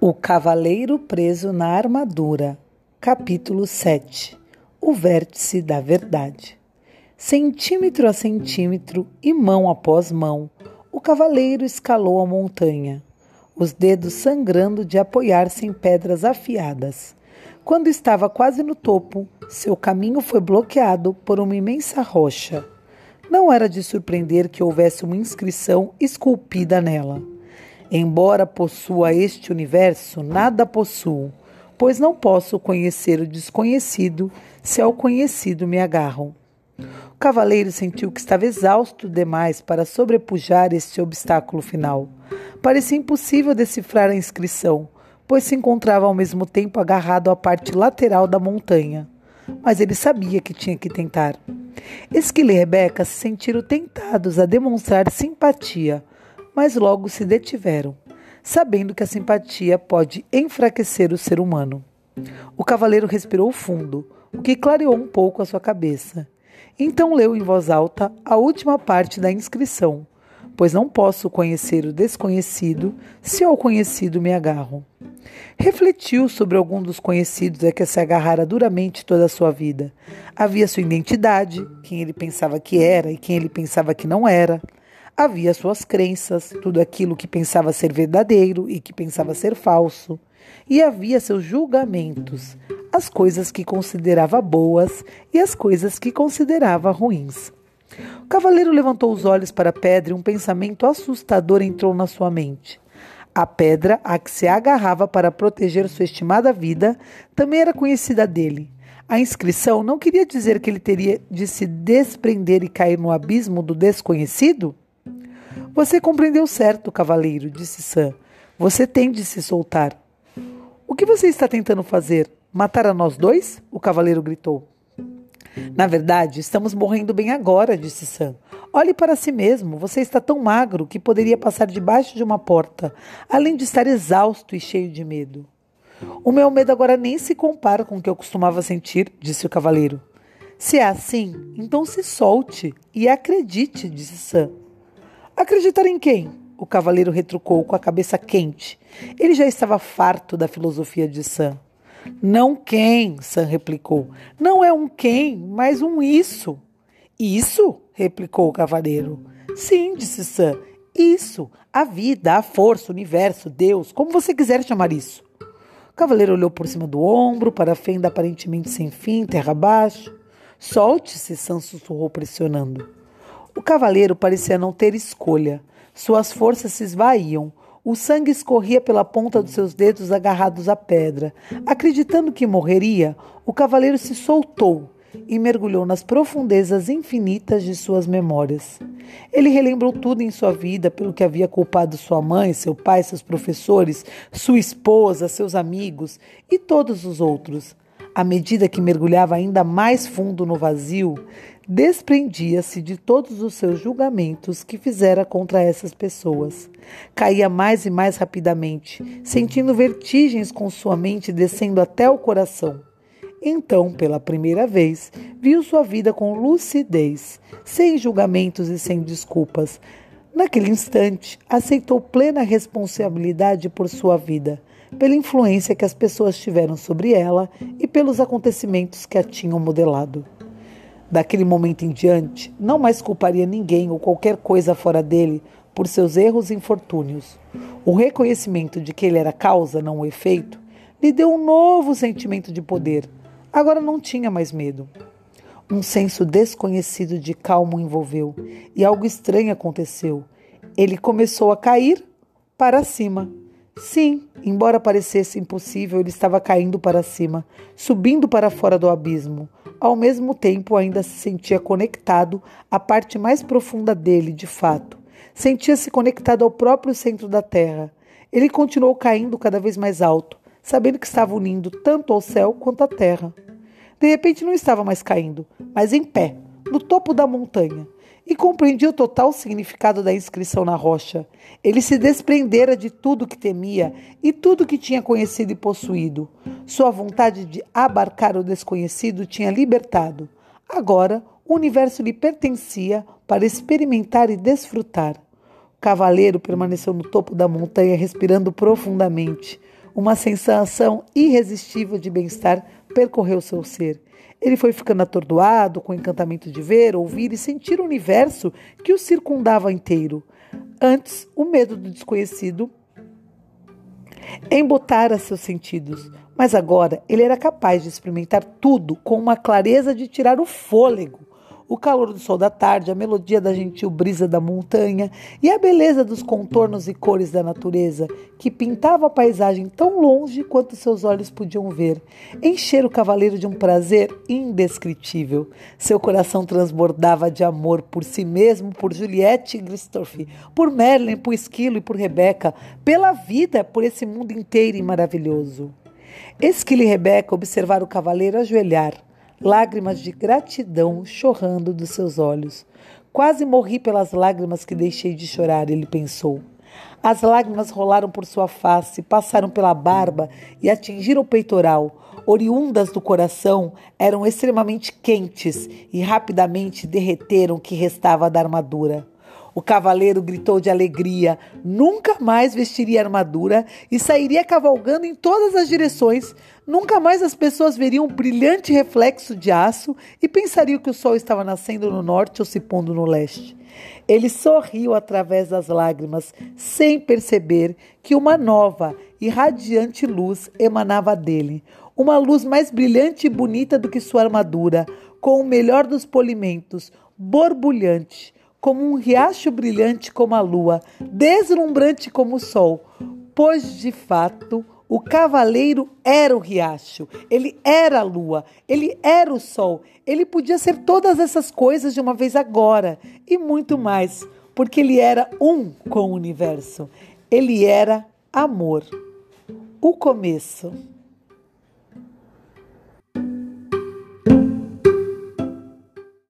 O Cavaleiro Preso na Armadura, capítulo 7 O Vértice da Verdade. Centímetro a centímetro e mão após mão, o cavaleiro escalou a montanha, os dedos sangrando de apoiar-se em pedras afiadas. Quando estava quase no topo, seu caminho foi bloqueado por uma imensa rocha. Não era de surpreender que houvesse uma inscrição esculpida nela. Embora possua este universo, nada possuo, pois não posso conhecer o desconhecido se ao conhecido me agarro. O cavaleiro sentiu que estava exausto demais para sobrepujar este obstáculo final. Parecia impossível decifrar a inscrição, pois se encontrava ao mesmo tempo agarrado à parte lateral da montanha. Mas ele sabia que tinha que tentar. Esquilo e Rebeca se sentiram tentados a demonstrar simpatia, mas logo se detiveram, sabendo que a simpatia pode enfraquecer o ser humano. O cavaleiro respirou fundo, o que clareou um pouco a sua cabeça. Então leu em voz alta a última parte da inscrição, pois não posso conhecer o desconhecido se ao conhecido me agarro. Refletiu sobre algum dos conhecidos a que se agarrara duramente toda a sua vida. Havia sua identidade, quem ele pensava que era e quem ele pensava que não era. Havia suas crenças, tudo aquilo que pensava ser verdadeiro e que pensava ser falso. E havia seus julgamentos, as coisas que considerava boas e as coisas que considerava ruins. O cavaleiro levantou os olhos para a pedra e um pensamento assustador entrou na sua mente. A pedra a que se agarrava para proteger sua estimada vida também era conhecida dele. A inscrição não queria dizer que ele teria de se desprender e cair no abismo do desconhecido? Você compreendeu certo, cavaleiro, disse Sam. Você tem de se soltar. O que você está tentando fazer? Matar a nós dois? O cavaleiro gritou. Na verdade, estamos morrendo bem agora, disse Sam. Olhe para si mesmo. Você está tão magro que poderia passar debaixo de uma porta, além de estar exausto e cheio de medo. O meu medo agora nem se compara com o que eu costumava sentir, disse o cavaleiro. Se é assim, então se solte e acredite, disse Sam. Acreditar em quem? O cavaleiro retrucou com a cabeça quente. Ele já estava farto da filosofia de Sam. Não quem, Sam replicou. Não é um quem, mas um isso. Isso? replicou o cavaleiro. Sim, disse Sam. Isso. A vida, a força, o universo, Deus, como você quiser chamar isso. O cavaleiro olhou por cima do ombro, para a fenda aparentemente sem fim, terra abaixo. Solte-se, Sam sussurrou, pressionando. O cavaleiro parecia não ter escolha. Suas forças se esvaíam. O sangue escorria pela ponta dos seus dedos agarrados à pedra. Acreditando que morreria, o cavaleiro se soltou e mergulhou nas profundezas infinitas de suas memórias. Ele relembrou tudo em sua vida pelo que havia culpado sua mãe, seu pai, seus professores, sua esposa, seus amigos e todos os outros. À medida que mergulhava ainda mais fundo no vazio, desprendia-se de todos os seus julgamentos que fizera contra essas pessoas. Caía mais e mais rapidamente, sentindo vertigens com sua mente descendo até o coração. Então, pela primeira vez, viu sua vida com lucidez, sem julgamentos e sem desculpas. Naquele instante, aceitou plena responsabilidade por sua vida, pela influência que as pessoas tiveram sobre ela e pelos acontecimentos que a tinham modelado. Daquele momento em diante, não mais culparia ninguém ou qualquer coisa fora dele por seus erros e infortúnios. O reconhecimento de que ele era causa, não o efeito, lhe deu um novo sentimento de poder Agora não tinha mais medo. Um senso desconhecido de calma o envolveu e algo estranho aconteceu. Ele começou a cair para cima. Sim, embora parecesse impossível, ele estava caindo para cima, subindo para fora do abismo. Ao mesmo tempo, ainda se sentia conectado à parte mais profunda dele, de fato. Sentia-se conectado ao próprio centro da Terra. Ele continuou caindo cada vez mais alto, sabendo que estava unindo tanto ao céu quanto à terra. De repente não estava mais caindo, mas em pé, no topo da montanha, e compreendia o total significado da inscrição na rocha. Ele se desprendera de tudo que temia e tudo que tinha conhecido e possuído. Sua vontade de abarcar o desconhecido tinha libertado. Agora, o universo lhe pertencia para experimentar e desfrutar. O cavaleiro permaneceu no topo da montanha, respirando profundamente. Uma sensação irresistível de bem-estar percorreu seu ser. Ele foi ficando atordoado com o encantamento de ver, ouvir e sentir o universo que o circundava inteiro. Antes, o medo do desconhecido embotara seus sentidos, mas agora ele era capaz de experimentar tudo com uma clareza de tirar o fôlego o calor do sol da tarde, a melodia da gentil brisa da montanha e a beleza dos contornos e cores da natureza, que pintava a paisagem tão longe quanto seus olhos podiam ver, encher o cavaleiro de um prazer indescritível. Seu coração transbordava de amor por si mesmo, por Juliette e Christophe, por Merlin, por Esquilo e por Rebeca, pela vida, por esse mundo inteiro e maravilhoso. Esquilo e Rebeca observaram o cavaleiro ajoelhar, lágrimas de gratidão chorrando dos seus olhos. Quase morri pelas lágrimas que deixei de chorar, ele pensou. As lágrimas rolaram por sua face, passaram pela barba e atingiram o peitoral. Oriundas do coração, eram extremamente quentes e rapidamente derreteram o que restava da armadura. O cavaleiro gritou de alegria, nunca mais vestiria armadura e sairia cavalgando em todas as direções. Nunca mais as pessoas veriam um brilhante reflexo de aço e pensariam que o sol estava nascendo no norte ou se pondo no leste. Ele sorriu através das lágrimas, sem perceber que uma nova e radiante luz emanava dele. Uma luz mais brilhante e bonita do que sua armadura, com o melhor dos polimentos, borbulhante como um riacho brilhante como a lua, deslumbrante como o sol, pois de fato o cavaleiro era o riacho, ele era a lua, ele era o sol, ele podia ser todas essas coisas de uma vez agora e muito mais, porque ele era um com o universo, ele era amor. O começo.